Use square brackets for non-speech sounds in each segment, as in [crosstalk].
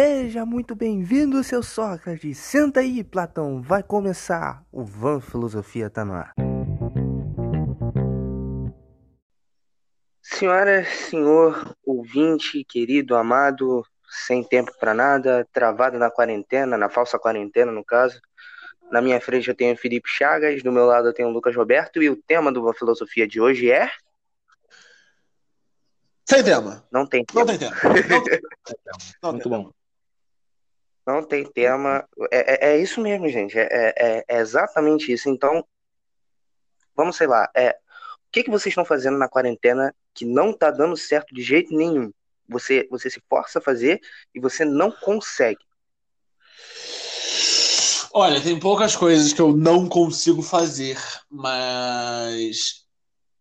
Seja muito bem-vindo, seu Sócrates. Senta aí, Platão. Vai começar. O Van Filosofia tá no ar. Senhora, senhor, ouvinte, querido, amado, sem tempo para nada, travado na quarentena, na falsa quarentena, no caso. Na minha frente eu tenho Felipe Chagas, do meu lado eu tenho Lucas Roberto, e o tema do Van Filosofia de hoje é. Sem tema. Não tem tema. Não tem tema. Não tem [laughs] tema. Não Muito tem tema. bom. Não tem tema. É, é, é isso mesmo, gente. É, é, é exatamente isso. Então, vamos, sei lá. É, o que, que vocês estão fazendo na quarentena que não tá dando certo de jeito nenhum? Você, você se força a fazer e você não consegue. Olha, tem poucas coisas que eu não consigo fazer, mas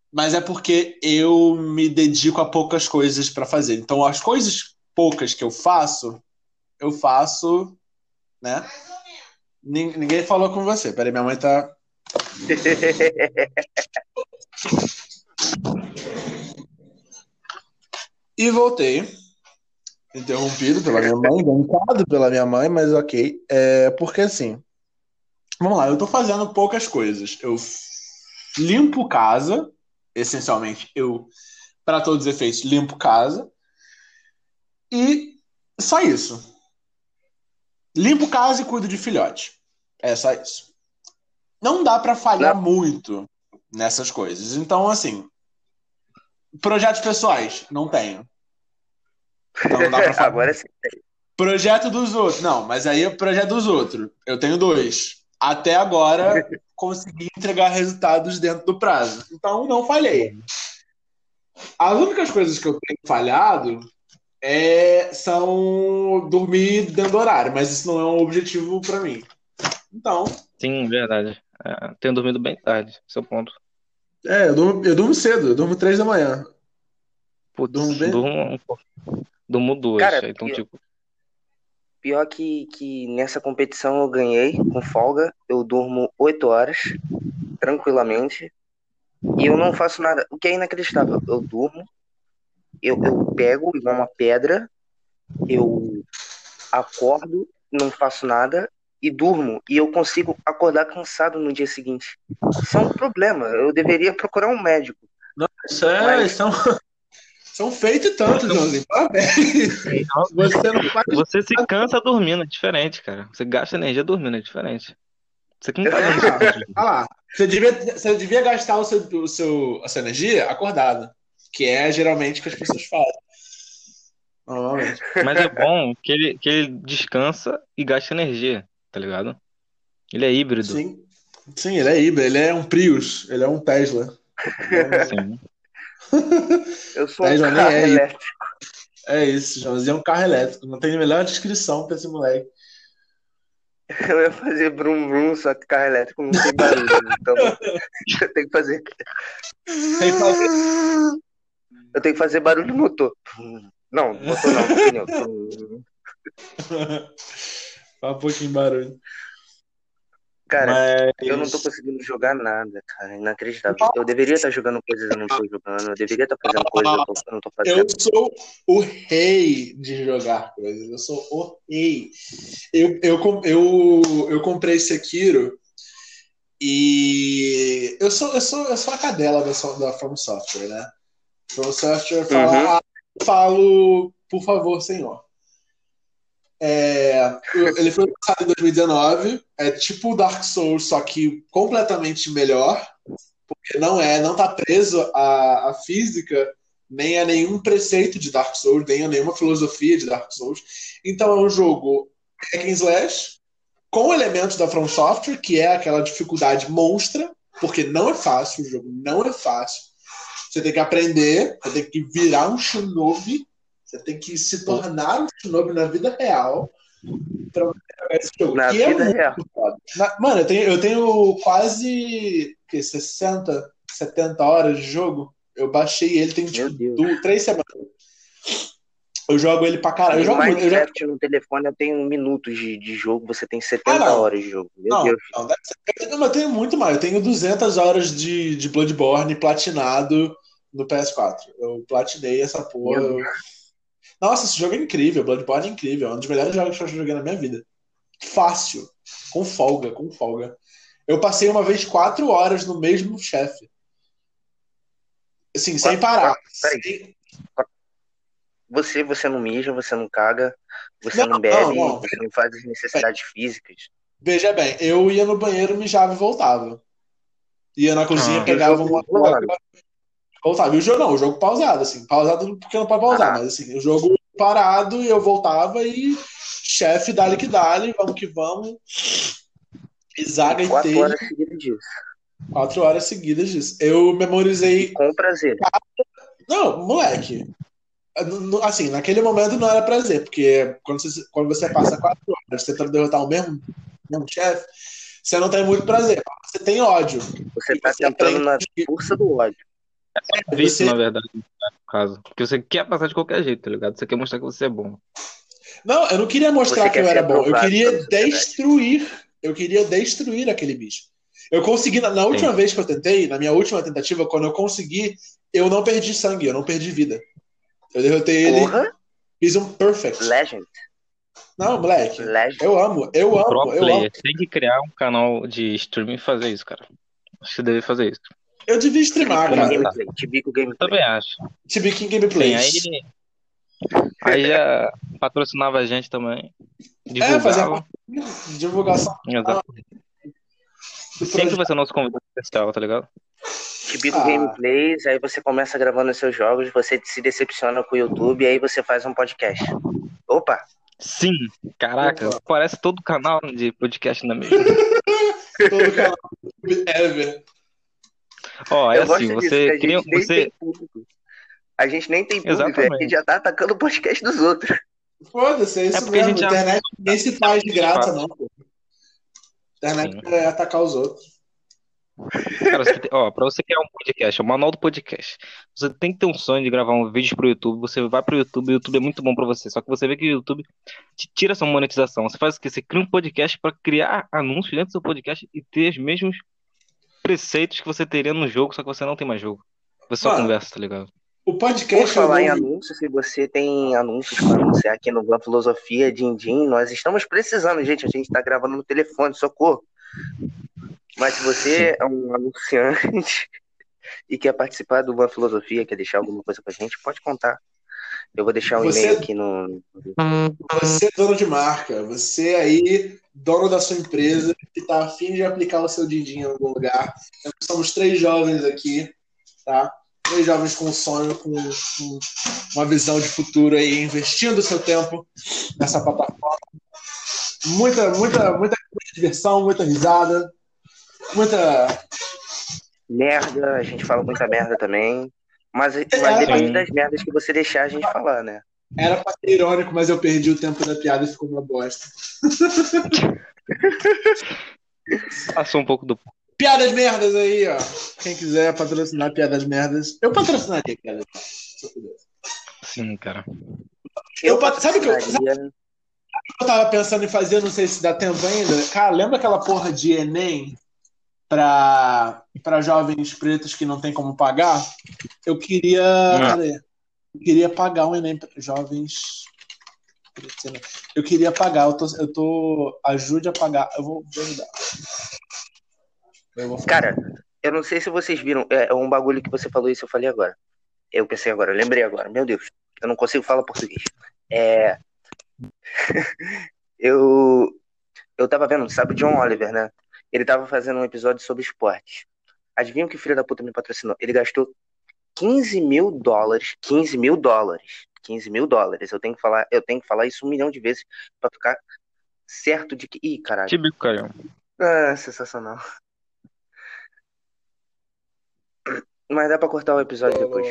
mas é porque eu me dedico a poucas coisas para fazer. Então, as coisas poucas que eu faço, eu faço, né? Nin- Ninguém falou com você. Peraí, minha mãe tá. [laughs] E voltei. Interrompido pela minha mãe, bancado pela minha mãe, mas ok. É porque assim. Vamos lá, eu tô fazendo poucas coisas. Eu limpo casa, essencialmente, eu, para todos os efeitos, limpo casa. E só isso. Limpo casa e cuido de filhote. É só isso. Não dá pra falhar Não. muito nessas coisas. Então, assim, projetos pessoais, não tenho. Então não dá pra [laughs] falar. Agora sim. Projeto dos outros. Não, mas aí é projeto dos outros. Eu tenho dois. Até agora [laughs] consegui entregar resultados dentro do prazo. Então não falhei. As únicas coisas que eu tenho falhado é, são dormir dentro do horário, mas isso não é um objetivo pra mim. Então, Sim, verdade. É, tenho dormido bem tarde, seu ponto. é, eu durmo, eu durmo cedo, eu durmo três da manhã. Putz, Durmo bem? durmo, um. Durmo duas. Cara, então, eu- tipo, Pior que, que nessa competição eu ganhei com folga. Eu durmo 8 horas, tranquilamente. E eu não faço nada. O que é inacreditável. Eu durmo, eu, eu pego igual uma pedra, eu acordo, não faço nada e durmo. E eu consigo acordar cansado no dia seguinte. Isso é um problema. Eu deveria procurar um médico. Isso é, Mas- [laughs] são, são feitos e tanto, Joãozinho. Parabéns. Você não faz você se cansa dormindo, é diferente, cara. Você gasta energia dormindo, é diferente. Você que não tá [laughs] Ah, certo. ah lá. Você devia, você devia gastar o seu, o seu, a sua energia acordado, que é geralmente o que as pessoas fazem. Normalmente. [laughs] Mas é bom que ele, que ele descansa e gasta energia, tá ligado? Ele é híbrido. Sim. Sim, ele é híbrido, ele é um Prius, ele é um Tesla. Sim. [laughs] Eu sou um Tesla nem carro é elétrico. É isso, Joãozinho é um carro elétrico. Não tem melhor descrição pra esse moleque. [laughs] Eu ia fazer brum brum, só que carro elétrico não tem barulho. Então eu tenho que fazer. Tem que fazer- Eu tenho que fazer barulho no motor. Não, motor não, pneu. [laughs] Faz um pouquinho de barulho. Cara, Mas eu não tô conseguindo jogar nada, cara. Inacreditável. Eu deveria estar jogando coisas eu não tô jogando. Eu deveria estar fazendo coisas eu, eu não tô Eu fazendo. sou o rei de jogar coisas. Eu sou o rei. Eu, eu, eu, eu comprei Sekiro e eu sou, eu sou, eu sou a cadela da, da From Software, né? From Software fala, Uhum. ah, falo, por favor, senhor. É, ele foi lançado em 2019, é tipo o Dark Souls, só que completamente melhor, porque não é, não tá preso à, à física nem a nenhum preceito de Dark Souls, nem a nenhuma filosofia de Dark Souls. Então é um jogo hack and slash com elementos da From Software, que é aquela dificuldade monstra, porque não é fácil, o jogo não é fácil. Você tem que aprender, você tem que virar um shinobi, você tem que se tornar um shinobi na vida real pra esse jogo. Na que é vida muito real. Na- mano, eu tenho, eu tenho quase que, 60, 70 horas de jogo. Eu baixei ele tem tipo Meu Deus. du- três semanas. Eu jogo ele pra caralho. Eu jogo muito. Eu jogo... Minecraft no telefone eu tenho minutos de, de jogo, você tem 70 Ah, horas de jogo. Meu Não, Deus. não, deve ser- eu tenho- eu tenho muito mais. Eu tenho 200 horas de, de Bloodborne platinado no PS4. Eu platinei essa porra. Eu- Nossa, esse jogo é incrível. Bloodborne é incrível. É um dos melhores jogos que eu joguei na minha vida. Fácil. Com folga, com folga. Eu passei uma vez quatro horas no mesmo chefe. Assim, sem parar. Sem- Você, você não mija, você não caga, você Não, não, bebe, não, não. você não faz as necessidades físicas. Veja bem, eu ia no banheiro, mijava e voltava. Ia na cozinha, Ah. pegava uma? Voltava. E o jogo não, o jogo pausado, assim. Pausado porque não pode pausar, Ah. mas assim, o jogo parado e eu voltava e chefe, dale que dale, vamos que vamos. E zaga Quatro inteira, horas seguidas disso. quatro horas seguidas disso. Eu memorizei. Com prazer. Não, moleque. Assim, naquele momento não era prazer, porque quando você, quando você passa quatro horas tentando derrotar o mesmo, mesmo chefe, você não tem muito prazer. Você tem ódio. Você tá Você tentando na aprende- força do ódio. Vício, Você- na verdade, no caso. Porque você quer passar de qualquer jeito, tá ligado? Você quer mostrar que você é bom. Não, eu não queria mostrar Você que eu era bom. Eu queria destruir. Eu queria destruir aquele bicho. Eu consegui, na, na última vez que eu tentei, na minha última tentativa, quando eu consegui, eu não perdi sangue, eu não perdi vida. Eu derrotei ele, Porra, fiz um perfect. Legend. Não, moleque. Legend. Eu amo, eu Pro amo, eu player. amo. Tem que criar um canal de streaming e fazer isso, cara. Acho que você deve fazer isso. Eu devia streamar, Tibico cara. Gameplay. Tibico Gameplay. Também acho. King Sim, Gameplays. aí, aí já patrocinava a gente também. É, fazer Divulgava. divulgação Exato. Sempre vai ser nosso convidado especial, tá ligado? Tibico Ah. Gameplays, aí você começa gravando os seus jogos, você se decepciona com o YouTube, aí você faz um podcast. Opa, Sim, caraca, Opa. parece todo canal de podcast na mesma. [laughs] Todo canal ever. Ó, é eu assim, gosto disso, que você a cria, gente nem você tem público. A gente nem tem público, Exatamente. a gente já tá atacando o podcast dos outros. Foda-se, é isso porque a mesmo. gente já- Internet ninguém se faz de graça, não, pô. Internet Sim. é atacar os outros. Cara, você tem- ó, pra você criar um podcast, é o manual do podcast. Você tem que ter um sonho de gravar um vídeo pro YouTube. Você vai pro YouTube, o YouTube é muito bom pra você. Só que você vê que o YouTube te tira essa monetização. Você faz o quê? Você cria um podcast pra criar anúncios dentro do seu podcast e ter os mesmos preceitos que você teria no jogo, só que você não tem mais jogo. Você só Mano, conversa, tá ligado? O Por podcast falar em eu vou- anúncios, se você tem anúncios para anunciar aqui no Van Filosofia, Din Din, nós estamos precisando, gente. A gente tá gravando no telefone, socorro. Mas se você é um anunciante [laughs] e quer participar do Van Filosofia, quer deixar alguma coisa pra gente, pode contar. Eu vou deixar um Você- e-mail aqui no. Você é dono de marca, você aí, dono da sua empresa, que tá afim de aplicar o seu din-din em algum lugar. Nós somos três jovens aqui, tá? Três jovens com um sonho, com, com uma visão de futuro aí, investindo o seu tempo nessa plataforma. Muita, muita, muita diversão, muita risada, muita. Merda, a gente fala muita merda também. Mas, mas É, depende sim. das merdas que você deixar a gente falar, né? Era pra ser irônico, mas eu perdi o tempo da piada e ficou uma bosta. [laughs] Passou um pouco do. Piadas merdas aí, ó. Quem quiser patrocinar piadas merdas, eu patrocinaria piadas merdas. se eu pudesse. Sim, cara. Eu pat- sabe o que eu- patrocinaria- Eu tava pensando em fazer, não sei se dá tempo ainda. Cara, lembra aquela porra de Enem pra, pra jovens pretos que não tem como pagar? Eu queria. Cadê? Eu queria pagar um Enem jovens. Eu queria pagar, eu tô, eu tô. Ajude a pagar. Eu vou, vou ajudar. Eu vou. Cara, eu não sei se vocês viram, é um bagulho que você falou isso, eu falei agora. Eu pensei agora, eu lembrei agora, meu Deus, eu não consigo falar português. É. [laughs] eu. Eu tava vendo, sabe John Oliver, né? Ele tava fazendo um episódio sobre esporte. Adivinha o que o filho da puta me patrocinou? Ele gastou 15 mil dólares. 15 mil dólares. 15 mil dólares. Eu tenho que falar, eu tenho que falar isso um milhão de vezes pra ficar certo de que. Ih, caralho. Tibico, cara. Ah, sensacional. Mas dá pra cortar o episódio depois.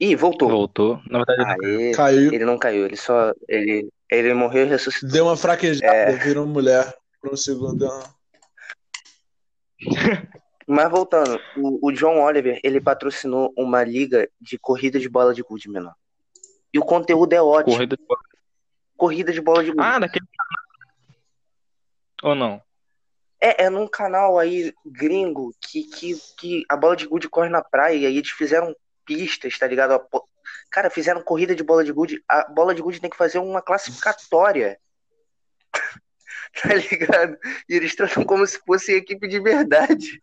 Ih, voltou. Voltou. Na verdade, Aê, Caiu. ele não caiu, ele só. Ele, ele morreu e ressuscitou. Deu uma fraquejada, É. virou mulher por um segundo. [laughs] Mas voltando, o, o John Oliver, ele patrocinou uma liga de corrida de bola de gude menor. E o conteúdo é ótimo. corrida de Corrida de bola de gude. Ah, daquele. Ou não? É, é num canal aí gringo que, que, que a bola de gude corre na praia e aí eles fizeram pistas, tá ligado? Cara, fizeram corrida de bola de gude. A bola de gude tem que fazer uma classificatória. [laughs] tá ligado? E eles tratam como se fosse equipe de verdade.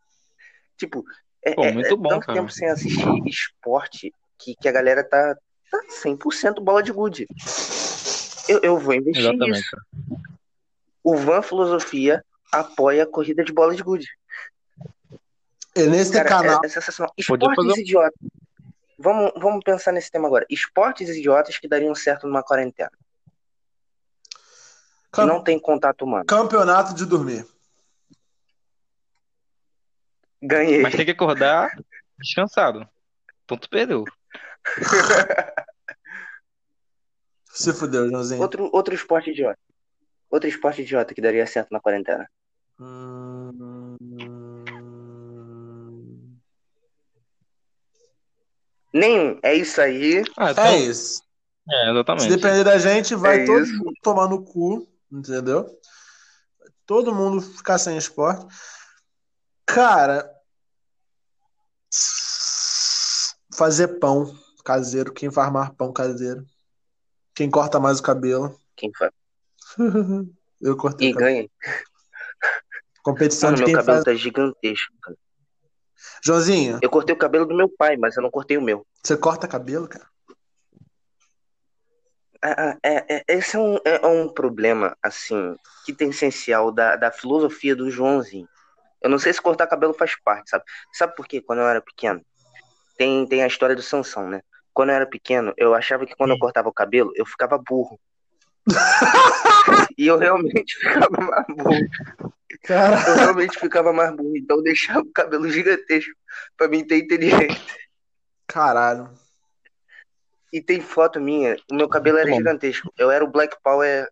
Tipo, é, Pô, é- muito é bom, tanto cara. tempo sem assistir esporte que, que a galera tá, tá 100% bola de gude. Eu, eu vou investir Exatamente. nisso. O Van Filosofia apoia a corrida de bola de gude. E nesse Cara, canal. é, é sensacional. Esportes fazer idiotas. Vamos, vamos pensar nesse tema agora. Esportes idiotas que dariam certo numa quarentena. Que Cam- não tem contato humano. Campeonato de dormir. Ganhei. Mas tem que acordar descansado. Ponto perdeu. [laughs] Se fudeu, Joãozinho. Outro, outro esporte idiota. Outro esporte idiota que daria certo na quarentena. Hum, Nenhum. É isso aí. Ah, então, É isso. é, Se exatamente. depender da gente, vai É todo isso. mundo tomar no cu, entendeu? Todo mundo ficar sem esporte. Cara, fazer pão caseiro, quem faz mais pão caseiro, quem corta mais o cabelo. Quem faz? [laughs] Eu cortei E ganhei. Competição Mano, de meu quem cabelo faz. tá gigantesco. cara. Joãozinho, Eu cortei o cabelo do meu pai, mas eu não cortei o meu. você corta cabelo, cara? Ah, ah, é, é- esse é um, é um problema, assim, que tem essencial da, da filosofia do Joãozinho. Eu não sei se cortar cabelo faz parte, sabe? Sabe por quê? Quando eu era pequeno, tem, tem a história do Sansão, né? Quando eu era pequeno, eu achava que quando eu cortava o cabelo, eu ficava burro. [laughs] e eu realmente ficava mais burro. Cara, Eu realmente ficava mais burro. Então eu deixava o cabelo gigantesco pra mim ter inteligente. caralho. E tem foto minha, o meu cabelo era Bom. gigantesco. Eu era o Black Power,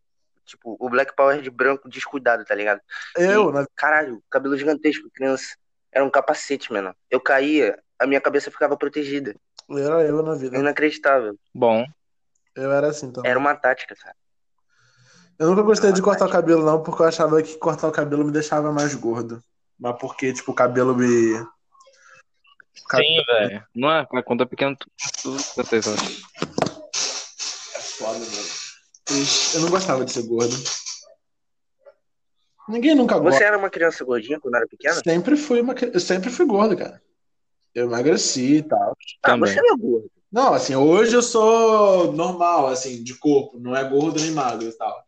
tipo, o Black Power de branco descuidado, tá ligado? Eu, na Caralho, cabelo gigantesco, criança. Era um capacete, mano. Eu caía, a minha cabeça ficava protegida. era eu na vida. Inacreditável. Bom, Eu era assim também. Era uma tática, cara. Eu nunca gostei de cortar o cabelo, não, porque eu achava que cortar o cabelo me deixava mais gordo. Mas porque, tipo, o cabelo me. Sim, velho. Não é? Quando é pequeno, tudo, tudo vocês acham. É foda, mano. Eu não gostava de ser gordo. Ninguém nunca gosta. Você era uma criança gordinha quando era pequena? Sempre fui uma... Eu sempre fui gordo, cara. Eu emagreci e tal. Ah, Também. você era gordo. Não, assim, hoje eu sou normal, assim, de corpo. Não é gordo nem magro e tal.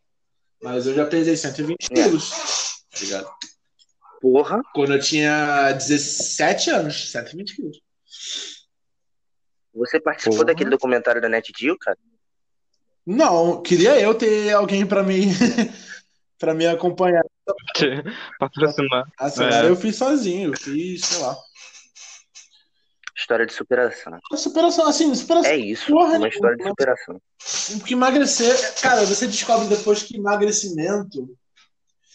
Mas eu já pesei 120 É. quilos. Tá ligado? Porra. Quando eu tinha 17 anos, 120 quilos. Você participou Porra. daquele documentário da NetGeo, cara? Não, queria eu ter alguém pra me [laughs] para me acompanhar. Patrocinar. Assinar É. eu fiz sozinho, eu fiz, sei lá. História de superação. Superação, assim, superação. É isso, Porra uma nenhuma. história de superação. Porque emagrecer, cara, você descobre depois que emagrecimento.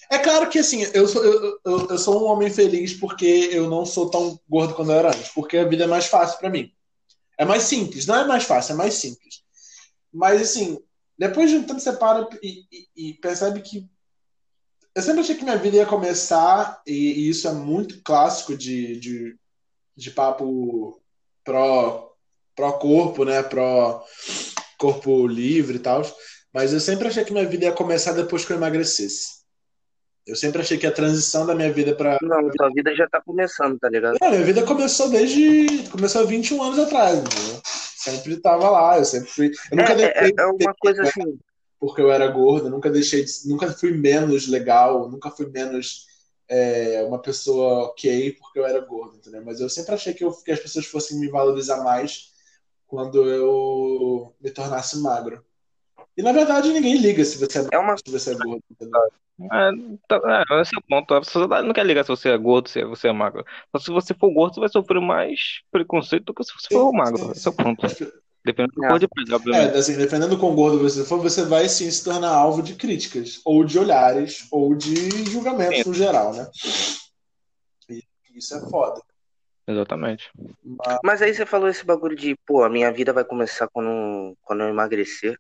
É claro que assim, eu sou, eu, eu, eu sou um homem feliz porque eu não sou tão gordo quando eu era antes, porque a vida é mais fácil pra mim. É mais simples, não é mais fácil, é mais simples. Mas assim, depois de um tempo você para e, e- e percebe que. Eu sempre achei que minha vida ia começar, e, e isso é muito clássico de, de, de papo pró, pró corpo, né? Pró corpo livre e tal. Mas eu sempre achei que minha vida ia começar depois que eu emagrecesse. Eu sempre achei que a transição da minha vida para Não, sua vida já tá começando, tá ligado? Não, minha vida começou desde. Começou há 21 anos atrás, entendeu? Sempre tava lá, eu sempre fui. Eu nunca É, é, deixei é uma coisa assim. porque eu era gordo, nunca deixei de, nunca fui menos legal, nunca fui menos é, uma pessoa ok porque eu era gordo, entendeu? Mas eu sempre achei que, eu- que as pessoas fossem me valorizar mais quando eu me tornasse magro. E na verdade ninguém liga se você é, É uma. se você é gordo? É, tá, é, esse é o ponto. A sociedade não quer ligar se você é gordo, se você é magro. Só se você for gordo, você vai sofrer mais preconceito do que se você for magro. Esse é o ponto. Dependendo do É. de obviamente. É, assim, dependendo do quão gordo você for, você vai sim se tornar alvo de críticas, ou de olhares, ou de julgamentos Sim. no geral, né? E isso é foda. Exatamente. Mas, Mas aí você falou esse bagulho de, pô, a minha vida vai começar quando, quando eu emagrecer.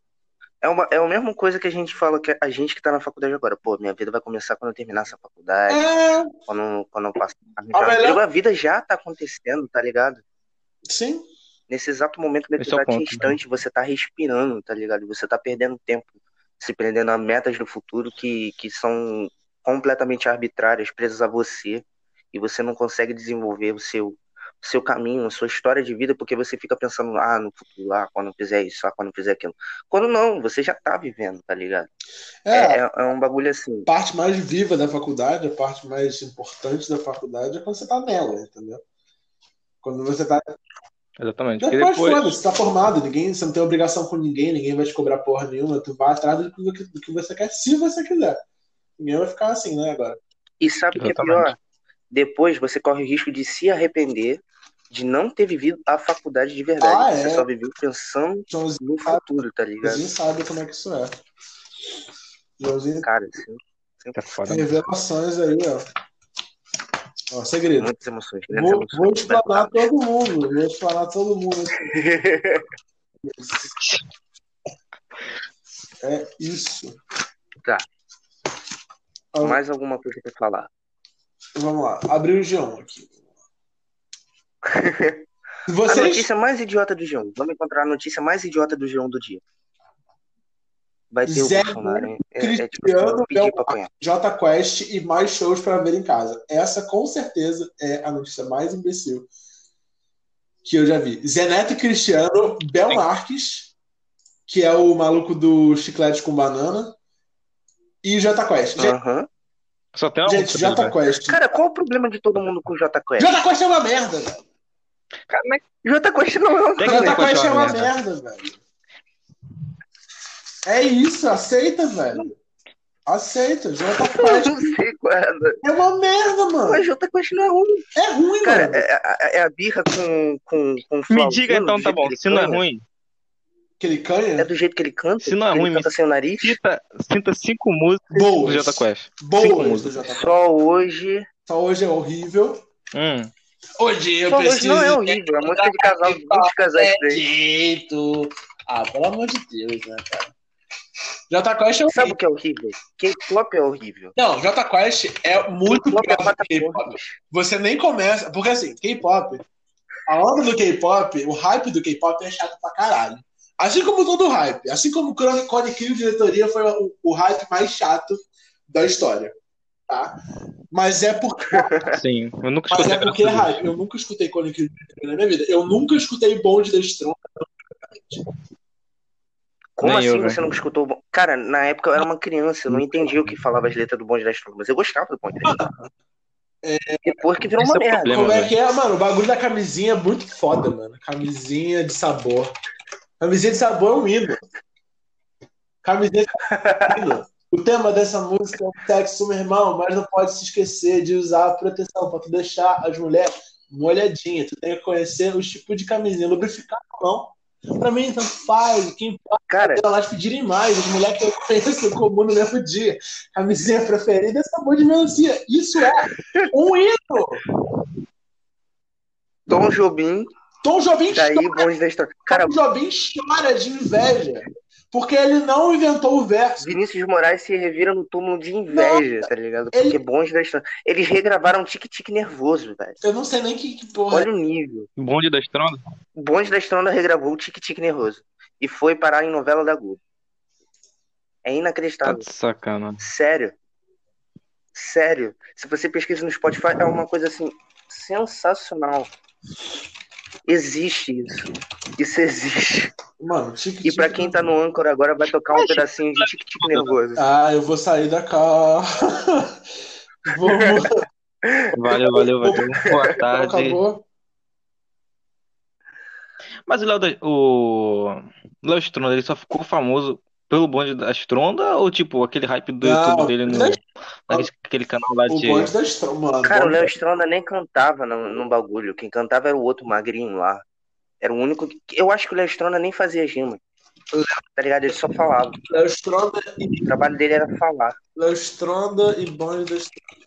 É, uma, é a mesma coisa que a gente fala que a gente que tá na faculdade agora. Pô, minha vida vai começar quando eu terminar essa faculdade, é, quando, quando eu passar a A melhor-. A vida já tá acontecendo, tá ligado? sim. Nesse exato momento, nesse Esse é exato ponto, instante, você tá respirando, tá ligado? Você tá perdendo tempo, se prendendo a metas do futuro que, que são completamente arbitrárias, presas a você, e você não consegue desenvolver o seu, seu caminho, a sua história de vida, porque você fica pensando, ah, no futuro, ah, quando eu fizer isso, ah, quando eu fizer aquilo. Quando não, você já tá vivendo, tá ligado? É, É, é, é um bagulho assim. a parte mais viva da faculdade, a parte mais importante da faculdade é quando você tá nela, entendeu? Quando você tá. Exatamente. Depois, depois. foda, você tá formado, ninguém, você não tem obrigação com ninguém, ninguém vai te cobrar porra nenhuma, tu vai atrás do que, do que você quer, se você quiser. Ninguém vai ficar assim, né, agora. E sabe o que é pior? Depois você corre o risco de se arrepender de não ter vivido a faculdade de verdade. Ah, você é. só viveu pensando Joãozinho no sabe, futuro, tá ligado? Joãozinho sabe como é que isso é. Joãozinho Cara, assim, É foda. Revelações aí, ó. Ó, segredo. muitas emoções, grandes Vou, emoções. vou explanar todo mundo. Vou explanar todo mundo. [laughs] É isso. Tá. Mais alguma coisa pra falar? Vamos lá. Abriu o G1 aqui. [laughs] A Vocês. notícia mais idiota do G1. Vamos encontrar a notícia mais idiota do G1 do dia. Vai ter o Zé Bolsonaro, hein? É, é tipo Cristiano assim, apanhar. J Quest e mais shows para ver em casa. Essa com certeza é a notícia mais imbecil que eu já vi. Zeneto e Cristiano, Bel Marques, que é o maluco do chiclete com banana, e J Quest. Aham. Só tem uma gente J. Quest. Cara, qual o problema de todo mundo com o J Quest? J Quest é uma merda, velho. Cara, mas J Quest não é um Tem que J J Quest é é uma uma merda, velho. É isso, aceita, velho. Aceita, J Eu Quest não sei qual é. é uma merda, mano. Mas J Quest não é ruim. É ruim, Cara, mano. é, é- é a birra com, com, com Me diga então, do tá bom. Se não é ruim, Que ele canha. É do jeito que ele canta? Se não é ele ruim, canta me- sem o nariz? cita, cita cinco músicas do Boas. Jota Quest. Cinco Boas do músicas. Só hoje. Só hoje é horrível. Hum. Hoje eu hoje preciso não é horrível. É música de casal, de 20 casais jeito. Ah, pelo amor de Deus, né, cara? J Quest é Sabe horrível. o que é horrível? K-pop é horrível. Não, J Quest é muito é pior do K-pop. Você nem começa. Porque assim, K-pop, a onda do K-pop, o hype do K-pop é chato pra caralho. Assim como todo hype. Assim como o Chronic Cone Kill Diretoria foi o, o hype mais chato da história. Tá? Mas é porque, [laughs] Sim, eu nunca mas escutei. é porque é graças a Deus. hype. Eu nunca escutei Kill Diretoria na minha vida. Eu nunca escutei Bonde da Stronda. Como Nem eu, assim velho. você nunca escutou o Bonde? Cara, na época eu era uma criança, eu não entendia o que falava as letras do Bonde da Estrada, mas eu gostava do Bonde da Estrada. Depois que virou Esse uma é merda. problema. Como é que é, mano? O bagulho da camisinha é muito foda, mano. Camisinha de sabor. Camisinha de sabor é um hino. Camisinha de sabor é um hino. O tema dessa música é o sexo, meu irmão, mas não pode se esquecer de usar a proteção pra tu deixar as mulheres molhadinhas. Tu tem que conhecer os tipos de camisinha, lubrificada ou não. Pra mim, tanto faz. Quem Cara, elas pedirem mais. As mulheres que eu conheço comum no mesmo dia. Camisinha preferida é sabor de melancia. Isso é um hino. Tom Jobim, Tom Jobim daí chora, da Estrada. Cara, Tom Jobim chora de inveja. Porque ele não inventou o verso. Vinícius Moraes se revira no túmulo de inveja, tá ligado? Porque ele- Bonde da Estrada. Eles regravaram Tique-Tique Nervoso, velho. Eu não sei nem que, que porra. Olha o nível. Bonde da Estronda? O Bonde da Estrada regravou o Tique-Tique Nervoso. E foi parar em novela da Globo. É Tá inacreditável. de sacana. Sério. Sério. Se você pesquisa no Spotify, é uma coisa assim sensacional. Existe isso. Isso existe. Mano, tique, E pra quem tá no Anchor agora vai tocar um pedacinho de tique tique nervoso. Ah, eu vou sair da cá. [laughs] vou, vou, Valeu, valeu, valeu. Boa [laughs] tarde. acabou. Mas o Léo o Léo Stronda, ele só ficou famoso pelo bonde da Stronda ou tipo aquele hype do Não, YouTube dele no aquele canal lá O de bonde da Stronda, mano. Cara, o Léo Stronda nem cantava no, no bagulho. Quem cantava era o outro magrinho lá. Era o único que. Eu acho que o Léo Stronda nem fazia rima. Tá ligado? Ele só falava. Léo Stronda e O trabalho dele era falar. Léo Stronda e bonde da Stronda.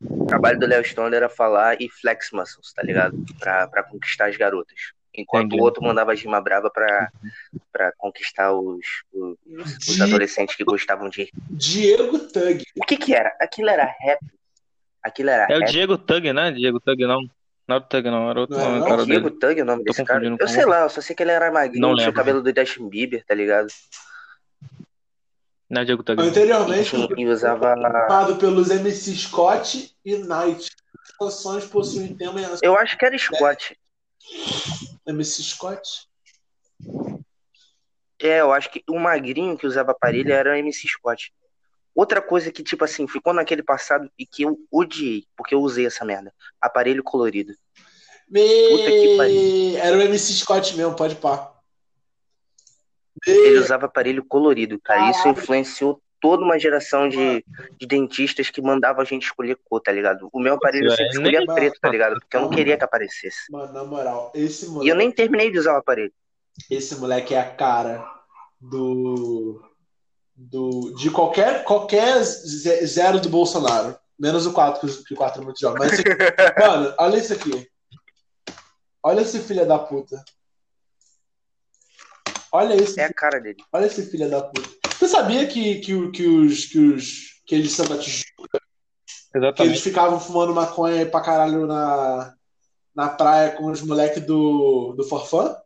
O trabalho do Léo Stronda era falar e flex muscles, tá ligado? Pra, pra conquistar as garotas. Enquanto Entendi. o outro mandava as rima brava pra, pra conquistar os, os, os adolescentes que gostavam de. Diego Tug. O que que era? Aquilo era rap. Aquilo era É o rap. Diego Tug, né? Diego Tug não. Não era o Tug, não. Era outro Não nome, não? cara Diego dele. Tug é o nome Tô desse cara. Eu sei lá, eu só sei que ele era magrinho, Não tinha o cabelo do Justin Bieber, tá ligado? Não é Diego Tug. E, Anteriormente, e usava. formado pelos MC Scott e Knight. As canções possuem tema em Eu acho que era Scott. MC Scott. É, eu acho que o magrinho que usava aparelho era o MC Scott. Outra coisa que, tipo assim, ficou naquele passado e que eu odiei, porque eu usei essa merda. Aparelho colorido. Puta que Me... Era o MC Scott mesmo, pode pá. Ele usava aparelho colorido, cara. Isso influenciou toda uma geração de, de dentistas que mandava a gente escolher cor, tá ligado? O meu aparelho eu sempre é, escolhia preto, tá ligado? Porque eu não queria que aparecesse. Mano, na moral, esse E eu moleque, nem terminei de usar o aparelho. esse moleque é a cara do. do de qualquer, qualquer ze- zero do Bolsonaro. Menos o 4, que o- que o 4 é muito jovem. Mas esse aqui- [laughs] mano, olha isso aqui. Olha esse filho da puta. Olha esse, É a cara dele. olha esse filho da puta. Você sabia que, que, que os. que os. que eles são da Tijuca, que eles Exatamente. ficavam fumando maconha pra caralho na, na praia com os moleques do, do Forfã?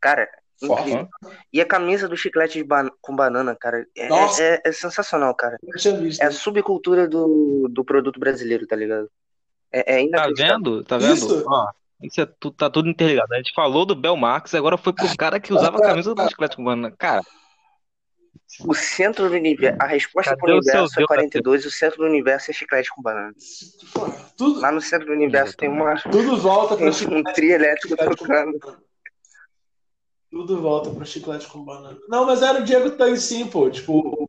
Cara, Forfã? E a camisa do chiclete de ban- com banana, cara, é, Nossa. é- é sensacional, cara. Visto. É a subcultura do, do produto brasileiro, tá ligado? É, é Tá vendo? Tá vendo? Isso. Ó, isso é tu- tá tudo interligado. A gente falou do Bel Marx, agora foi pro cara que usava a camisa do chiclete com banana. Cara, O centro do universo, a resposta Cadê pro universo é Deus, 42 e o centro do universo é chiclete com banana. Pô, Tudo, Lá no centro do universo tem uma, tudo volta pra um chiclete, trio elétrico tocando. banana. Tudo volta pra chiclete com banana. Não, mas era o Diego Tang sim, pô. Tipo,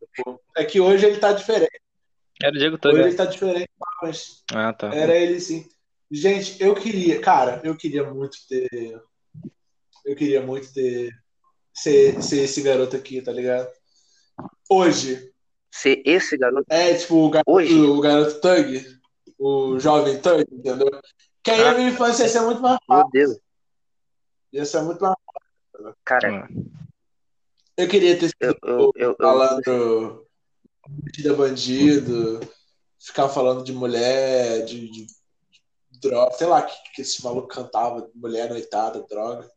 é que hoje ele tá diferente. era o Diego Hoje Tug. ele tá diferente, mas Ah, tá. era ele sim. Gente, eu queria, cara, eu queria muito ter. Eu queria muito ter. Ser, ser esse garoto aqui, tá ligado? Hoje. Ser esse garoto. É, tipo, o garoto, Hoje? o garoto Tug, o jovem Tug, entendeu? Que aí a minha infância ia ser muito mais Meu fácil. Deus. Ia ser muito mais Cara, Ah, Eu queria ter eu, sido eu, eu, eu, falando bandido é bandido, ficar falando de mulher, de, de droga, sei lá, que, que esse maluco cantava, mulher noitada, droga.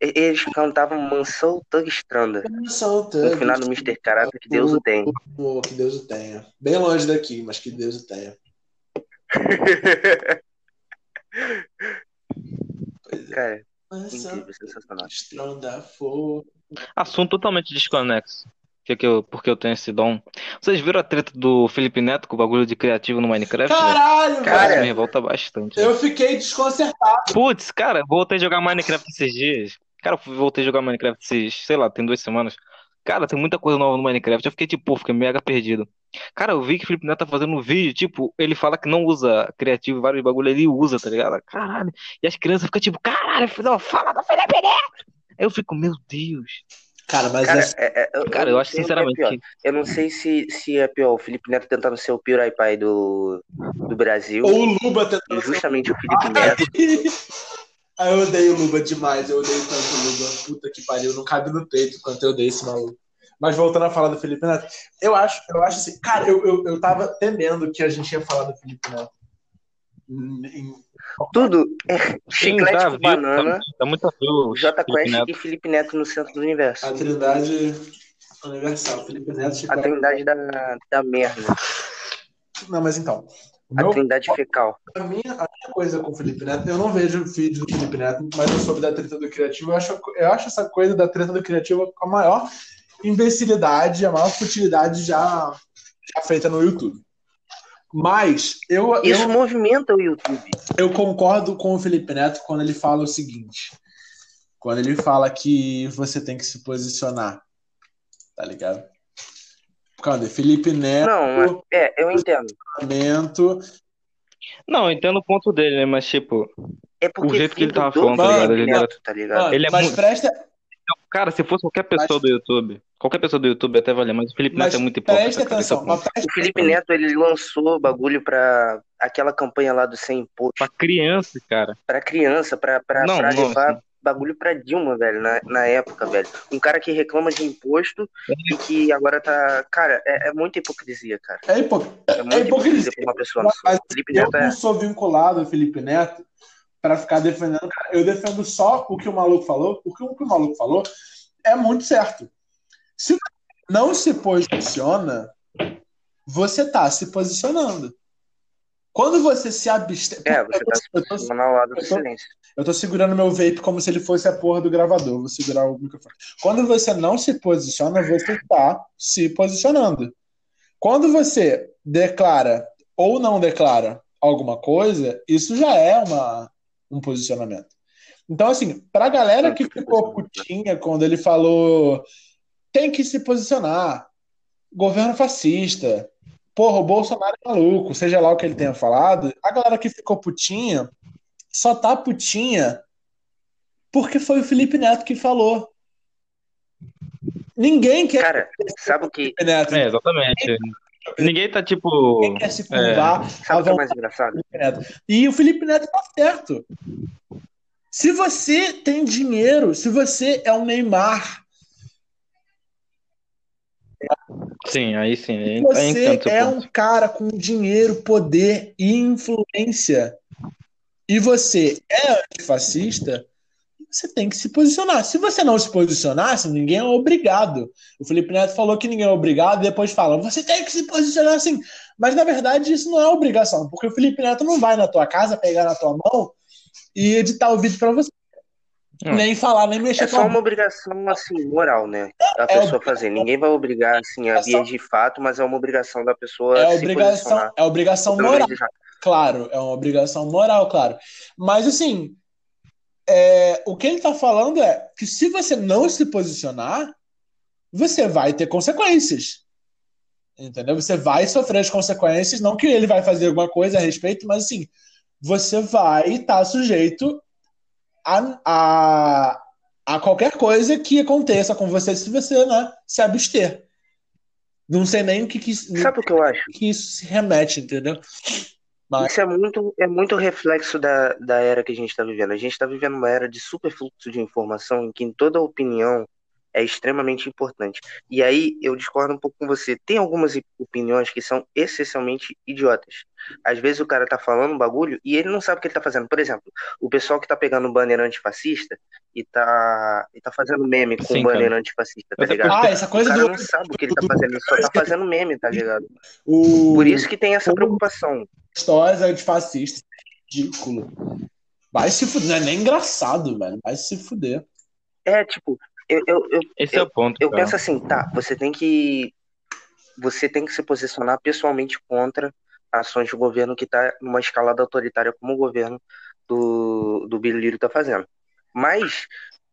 eles cantavam Mansão Tug Stranda. São No final do Mr. Karata, que Deus o. Pô, que Deus o tenha. Bem longe daqui, mas que Deus o tenha. Pois é. Cara, Mansão incrível, sensacional. Assunto totalmente desconexo. Que que eu, porque eu tenho esse dom. Vocês viram a treta do Felipe Neto com o bagulho de criativo no Minecraft? Caralho, Cara, Cara, isso me revolta bastante. Eu fiquei desconcertado. Putz, cara, voltei a jogar Minecraft esses dias. Cara, eu voltei a jogar Minecraft esses, sei lá, tem duas semanas. Cara, tem muita coisa nova no Minecraft. Eu fiquei tipo, pô, fiquei mega perdido. Cara, eu vi que o Felipe Neto tá fazendo um vídeo, tipo, ele fala que não usa criativo e vários bagulho, ele usa, tá ligado? Caralho. E as crianças ficam tipo, caralho, filho, fala do Felipe Neto. Aí eu fico, meu Deus. Cara, mas cara, essa- é- é- eu, Cara, eu eu acho é sinceramente pior. que. Eu não sei se, se é pior o Felipe Neto tentando ser o PewDiePie do, do Brasil ou o Luba tentando justamente o Felipe Neto. [laughs] Ah, eu odeio o Luba demais, eu odeio tanto o Luba. Puta que pariu, não cabe no peito quanto eu odeio esse maluco. Mas voltando a falar do Felipe Neto, eu acho, eu acho assim, cara, eu, eu, eu tava temendo que a gente ia falar do Felipe Neto. Em- Tudo é chiclete tá, com viu? banana, Tá, tá muito a o J Quest Neto. e Felipe Neto no centro do universo. a Trindade Universal. Felipe Neto, A Chico... trindade da, da merda. Não, mas então. A meu, trindade fecal. a, minha, a minha coisa com o Felipe Neto, eu não vejo vídeo do Felipe Neto, mas eu soube da treta do criativo. Eu acho, eu acho essa coisa da treta do criativo a maior imbecilidade, a maior futilidade já, já feita no YouTube. Mas eu, Isso eu, movimenta o YouTube. eu concordo com o Felipe Neto quando ele fala o seguinte: quando ele fala que você tem que se posicionar, tá ligado? Cadê? Felipe Neto, Não, mas, é, eu entendo. momento. Não, eu entendo o ponto dele, né? Mas, tipo, É porque O jeito que ele tava do falando, tá ligado? Ele era- tá ligado? Mano, Ele é mas muito- presta, cara, se fosse qualquer pessoa do YouTube, qualquer pessoa do YouTube até valer, mas o Felipe mas Neto é muito hipócrita, presta é atenção. ponto. Mas presta O Felipe Neto, ele lançou bagulho pra aquela campanha lá do Sem Imposto Pra criança, cara. pra criança, pra, pra, Não, pra não, levar assim. bagulho pra Dilma, velho, na, na época, velho. Um cara que reclama de imposto e que agora tá. Cara, é, é muita hipocrisia, cara. É, hipo... É é hipocrisia. pra uma pessoa. Mas, Mas Felipe eu Neto é. não sou vinculado ao Felipe Neto pra ficar defendendo. cara. Eu defendo só o que o maluco falou, porque o que o maluco falou é muito certo. Se não se posiciona, você tá se posicionando. Quando você se abstém. É, você tá se posicionando ao lado do silêncio. eu tô segurando meu vape como se ele fosse a porra do gravador. Vou segurar o microfone. Quando você não se posiciona, você tá se posicionando. Quando você declara ou não declara alguma coisa, isso já é uma, um posicionamento. Então, assim, pra galera que ficou putinha quando ele falou tem que se posicionar, governo fascista, porra, o Bolsonaro é maluco, seja lá o que ele tenha falado, a galera que ficou putinha só tá putinha porque foi o Felipe Neto que falou. Ninguém quer Cara, sabe o que, Neto, É, exatamente. Ninguém tá tipo. ninguém quer se curvar sabe o que é mais engraçado? E o Felipe Neto tá certo. Se você tem dinheiro, se você é um Neymar, Sim, aí sim. Aí, aí você é ponto. um cara com dinheiro, poder e influência, e você é antifascista, você tem que se posicionar. Se você não se posicionar, ninguém é obrigado. O Felipe Neto falou que ninguém é obrigado, e depois fala, você tem que se posicionar assim. Mas na verdade isso não é obrigação, porque o Felipe Neto não vai na tua casa pegar na tua mão e editar o vídeo pra você. Hum. Nem falar, nem mexer É com só a uma obrigação, assim, moral, né? Da É pessoa fazer. Ninguém vai obrigar, assim, a É só- via de fato, mas é uma obrigação da pessoa É se obrigação, posicionar. é obrigação moral. Claro, é uma obrigação moral, claro. Mas assim, é, o que ele tá falando é que se você não se posicionar, você vai ter consequências. Entendeu? Você vai sofrer as consequências, não que ele vai fazer alguma coisa a respeito, mas assim, você vai estar sujeito a, a, a qualquer coisa que aconteça com você se você né, se abster. Não sei nem o que, que, Sabe o que eu acho? que isso se remete, entendeu? Mas- Isso é muito, é muito reflexo da, da era que a gente está vivendo. A gente está vivendo uma era de superfluxo de informação em que toda opinião é extremamente importante. E aí eu discordo um pouco com você. Tem algumas opiniões que são essencialmente idiotas. Às vezes o cara tá falando um bagulho e ele não sabe o que ele tá fazendo. Por exemplo, o pessoal que tá pegando o banner antifascista e tá, e tá fazendo meme com Sim, o banner antifascista, tá Outra ligado? Ah, essa O coisa cara do. não sabe o que ele tá fazendo, ele só tá fazendo meme, tá ligado? O, Por isso que tem essa preocupação. Histórias antifascistas. Ridículo. Vai se fuder. Não é nem engraçado, velho. Vai se fuder. É, tipo, eu, eu, eu, Esse é o ponto. eu cara. penso assim, tá, você tem que você tem que se posicionar pessoalmente contra ações de governo que tá numa escalada autoritária como o governo do, do Bilírio tá fazendo. Mas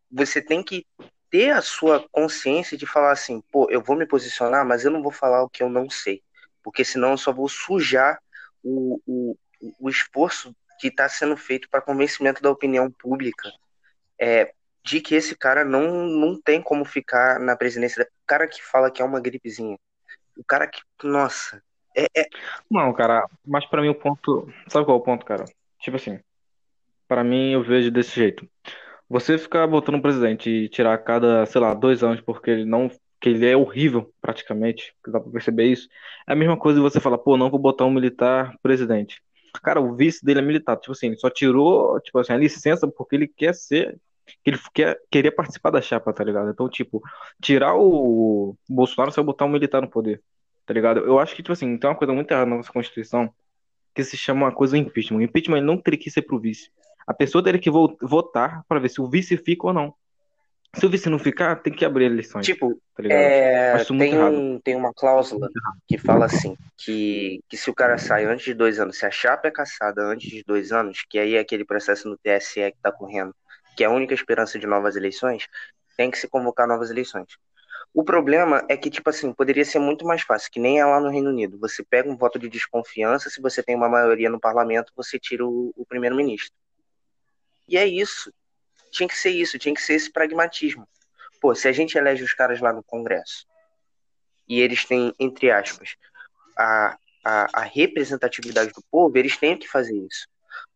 você tem que ter a sua consciência de falar assim, pô, eu vou me posicionar, mas eu não vou falar o que eu não sei, porque senão eu só vou sujar o, o, o esforço que está sendo feito para convencimento da opinião pública é, de que esse cara não, não tem como ficar na presidência. O cara que fala que é uma gripezinha. O cara que, nossa, é, é- Não, cara, mas pra mim o ponto. Sabe qual é o ponto, cara? Tipo assim, pra mim eu vejo desse jeito. Você ficar botando um presidente e tirar a cada, sei lá, dois anos porque ele não. Que ele é horrível, praticamente, dá pra perceber isso. É a mesma coisa de você falar, pô, não vou botar um militar presidente. Cara, o vice dele é militar. Tipo assim, ele só tirou, tipo assim, a licença porque ele quer ser. que Ele quer, queria participar da chapa, tá ligado? Então, tipo, tirar o Bolsonaro só botar um militar no poder tá ligado? Eu acho que, tipo assim, tem uma coisa muito errada na nossa Constituição que se chama uma coisa impeachment. O impeachment não teria que ser pro vice. A pessoa teria que vo- votar pra ver se o vice fica ou não. Se o vice não ficar, tem que abrir eleições, tipo, tá é, tem, um, tem uma cláusula que fala assim, que, que se o cara sai antes de dois anos, se a chapa é caçada antes de dois anos, que aí é aquele processo no TSE que tá correndo, que é a única esperança de novas eleições, tem que se convocar novas eleições. O problema é que, tipo assim, poderia ser muito mais fácil, que nem é lá no Reino Unido. Você pega um voto de desconfiança, se você tem uma maioria no parlamento, você tira o, o primeiro-ministro. E é isso. Tinha que ser isso, tinha que ser esse pragmatismo. Pô, se a gente elege os caras lá no Congresso e eles têm, entre aspas, a, a, a representatividade do povo, eles têm que fazer isso.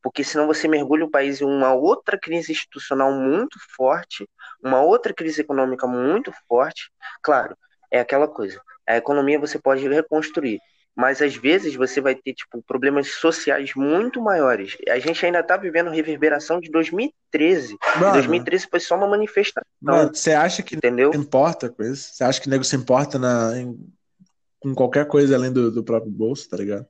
Porque senão você mergulha o país em uma outra crise institucional muito forte, uma outra crise econômica muito forte. Claro, é aquela coisa. A economia você pode reconstruir, mas às vezes você vai ter tipo problemas sociais muito maiores. A gente ainda está vivendo reverberação de 2013. Mano, 2013 foi só uma manifestação. Você acha que entendeu? importa com isso? Você acha que o nego se importa na, em, com qualquer coisa além do, do próprio bolso, tá ligado?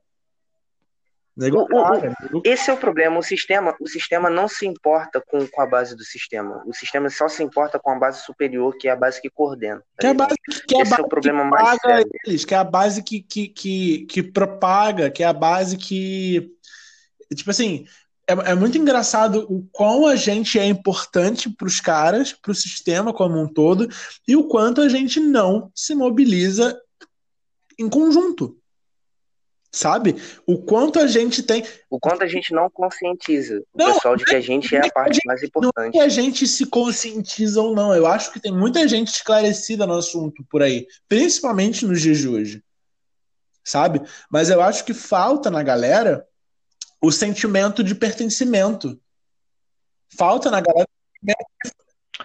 O, o, esse é o problema. O sistema, o sistema não se importa com, com a base do sistema. O sistema só se importa com a base superior, que é a base que coordena. Tá que é a base, que é a base é o problema mais sério. Eles, que é a base que, que, que, que propaga, que é a base que. Tipo assim, é, é muito engraçado o quão a gente é importante para os caras, para o sistema como um todo, e o quanto a gente não se mobiliza em conjunto sabe? O quanto a gente tem. O quanto a gente não conscientiza não, o pessoal de que a gente é a parte mais importante. Não é que a gente se conscientiza ou não. Eu acho que tem muita gente esclarecida no assunto por aí, principalmente nos dias de hoje. Sabe? Mas eu acho que falta na galera o sentimento de pertencimento. Falta na galera.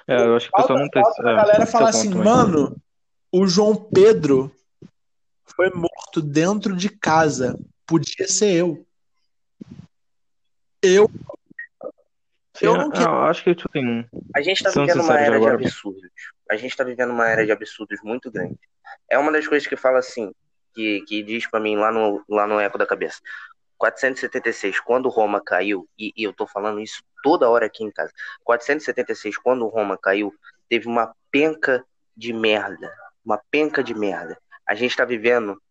É, eu acho que falta, não tem. Falta é, a galera falar assim, mano, o João Pedro foi morto dentro de casa. Podia ser eu. Eu. Eu não quero. Eu acho que tipo, tem. A gente tá vivendo uma era agora. de absurdos. A gente tá vivendo uma era de absurdos muito grande. É uma das coisas que fala assim, que, que diz para mim lá no, lá no eco da cabeça. 476, quando Roma caiu, e, e, eu tô falando isso toda hora aqui em casa. 476, quando Roma caiu, teve uma penca de merda. Uma penca de merda. A gente está vivendo,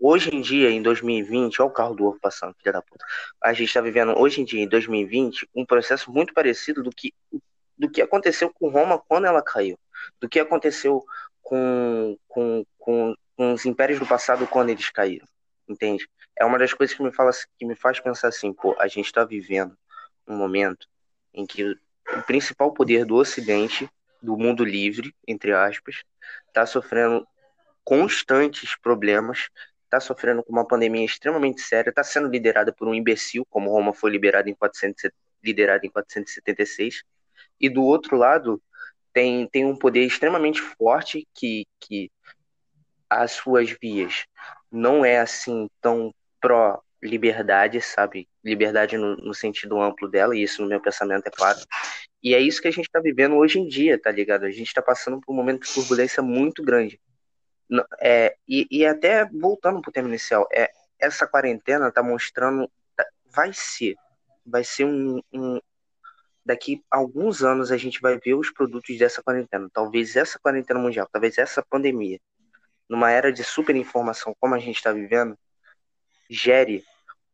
hoje em dia, em 2020, olha o carro do ovo passando, filha da puta. A gente está vivendo, hoje em dia, em 2020, um processo muito parecido do que, do que aconteceu com Roma quando ela caiu, do que aconteceu com, com, com, com os impérios do passado quando eles caíram, entende? É uma das coisas que me, fala, que me faz pensar assim, pô, a gente está vivendo um momento em que o principal poder do Ocidente, do mundo livre, entre aspas, está sofrendo constantes problemas, está sofrendo com uma pandemia extremamente séria, está sendo liderada por um imbecil, como Roma foi liberada em 400, liderada em 476, e do outro lado tem, tem um poder extremamente forte que, que as suas vias não é assim tão pró liberdade, sabe? Liberdade no, no, sentido amplo dela, e isso no meu pensamento é claro. E é isso que a gente está vivendo hoje em dia, tá ligado? A gente está passando por um momento de turbulência muito grande. É, e, e até voltando para o tema inicial, é, essa quarentena está mostrando, tá, vai ser, vai ser um, um, daqui a alguns anos a gente vai ver os produtos dessa quarentena. Talvez essa quarentena mundial, talvez essa pandemia, numa era de super informação como a gente está vivendo, gere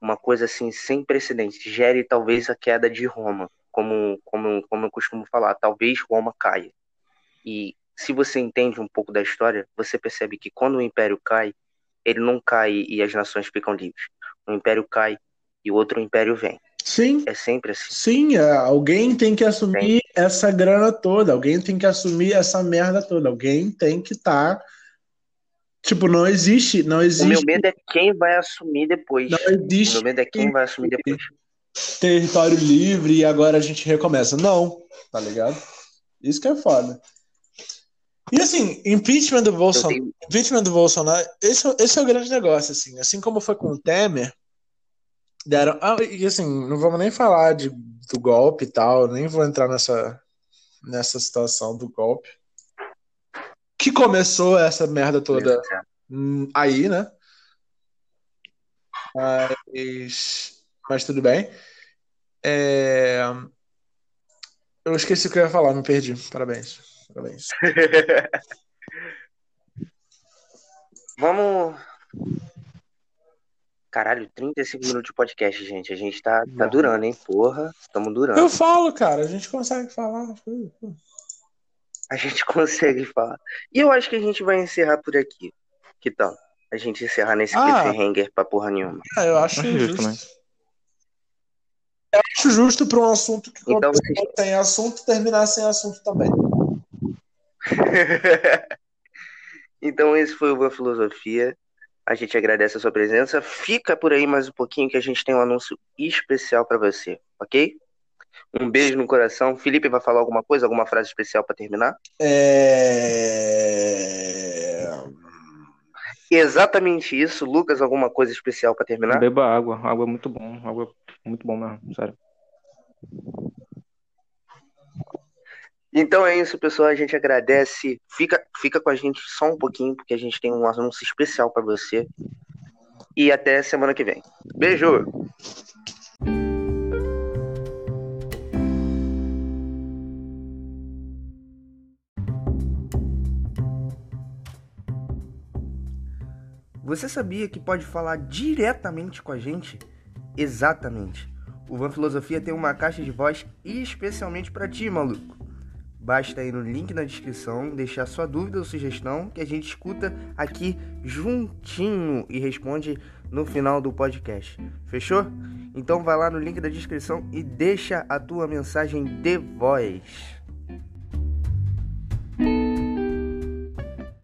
uma coisa assim sem precedentes, gere talvez a queda de Roma, como, como, como eu costumo falar, talvez Roma caia. E se você entende um pouco da história, você percebe que quando o império cai, ele não cai e as nações ficam livres. O império cai e o outro império vem. Sim. É sempre assim. Sim, é, alguém tem que assumir Sim. essa grana toda, alguém tem que assumir essa merda toda, alguém tem que estar. Tá... Tipo, não existe, não existe. O meu medo é quem vai assumir depois. Não existe. O meu medo é quem vai assumir depois. Território livre e agora a gente recomeça. Não, tá ligado? Isso que é foda. E assim, impeachment do Bolsonaro, tenho... impeachment do Bolsonaro, esse, esse é o grande negócio, assim. Assim como foi com o Temer, deram. Ah, e assim, não vamos nem falar de, do golpe e tal, nem vou entrar nessa, nessa situação do golpe. Que começou essa merda toda aí, né? Mas, mas tudo bem. É... Eu esqueci o que eu ia falar, me perdi. Parabéns. Parabéns. [laughs] Vamos. Caralho, 35 minutos de podcast, gente. A gente tá, tá durando, hein? Porra, estamos durando. Eu falo, cara, a gente consegue falar. A gente [laughs] consegue falar. E eu acho que a gente vai encerrar por aqui. Que tal? A gente encerrar nesse ah, cliffhanger pra porra nenhuma. É, eu acho, acho justo. Também. Eu acho justo pra um assunto que então, vocês... tem assunto terminar sem assunto também. [laughs] então esse foi o Boa Filosofia. A gente agradece a sua presença. Fica por aí mais um pouquinho que a gente tem um anúncio especial para você, ok? Um beijo no coração. Felipe vai falar alguma coisa, alguma frase especial para terminar? É... Exatamente isso. Lucas, alguma coisa especial para terminar? Beba água. Água é muito bom. Água é muito bom mesmo, sério. Então é isso, pessoal. A gente agradece. Fica, fica com a gente só um pouquinho, porque a gente tem um anúncio especial para você. E até semana que vem. Beijo! Você sabia que pode falar diretamente com a gente? Exatamente. O Van Filosofia tem uma caixa de voz especialmente para ti, maluco. Basta ir no link na descrição, deixar sua dúvida ou sugestão que a gente escuta aqui juntinho e responde no final do podcast. Fechou? Então vai lá no link da descrição e deixa a tua mensagem de voz.